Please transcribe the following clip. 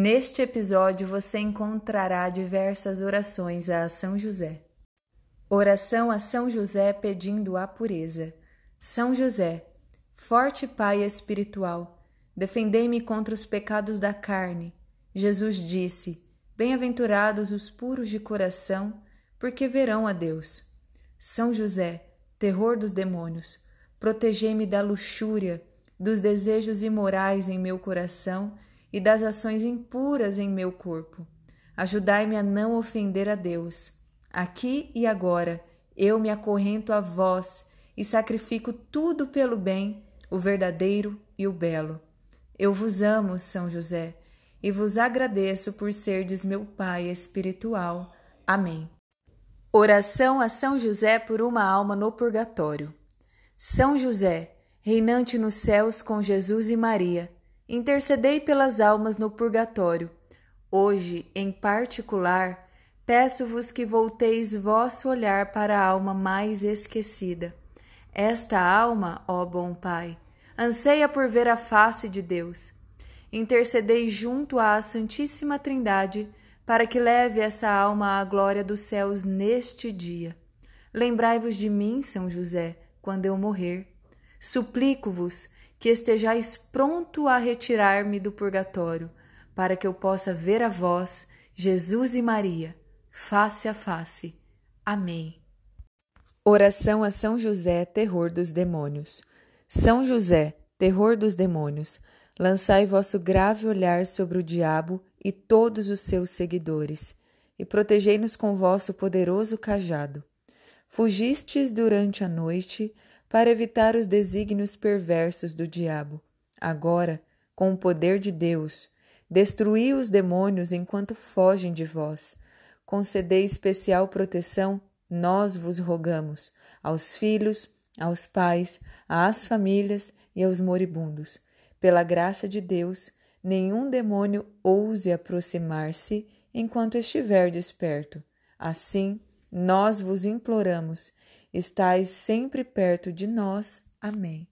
Neste episódio você encontrará diversas orações a São José. Oração a São José pedindo a pureza. São José, forte Pai espiritual, defendei-me contra os pecados da carne. Jesus disse: Bem-aventurados os puros de coração, porque verão a Deus. São José, terror dos demônios, protegei-me da luxúria, dos desejos imorais em meu coração e das ações impuras em meu corpo. Ajudai-me a não ofender a Deus. Aqui e agora eu me acorrento a vós e sacrifico tudo pelo bem, o verdadeiro e o belo. Eu vos amo, São José, e vos agradeço por serdes meu Pai espiritual. Amém. Oração a São José por uma alma no purgatório. São José, reinante nos céus com Jesus e Maria, intercedei pelas almas no purgatório. Hoje, em particular, peço-vos que volteis vosso olhar para a alma mais esquecida. Esta alma, ó bom Pai, anseia por ver a face de Deus. Intercedei junto à Santíssima Trindade para que leve essa alma à glória dos céus neste dia. Lembrai-vos de mim, São José, quando eu morrer. Suplico-vos que estejais pronto a retirar-me do purgatório, para que eu possa ver a vós, Jesus e Maria, face a face. Amém. Oração a São José, terror dos demônios. São José, terror dos demônios, lançai vosso grave olhar sobre o diabo e todos os seus seguidores, e protegei-nos com vosso poderoso cajado. Fugistes durante a noite, para evitar os desígnios perversos do diabo. Agora, com o poder de Deus, destruí os demônios enquanto fogem de vós. Concedei especial proteção, nós vos rogamos, aos filhos, aos pais, às famílias e aos moribundos. Pela graça de Deus, nenhum demônio ouse aproximar-se enquanto estiver desperto. Assim, nós vos imploramos estais sempre perto de nós. Amém.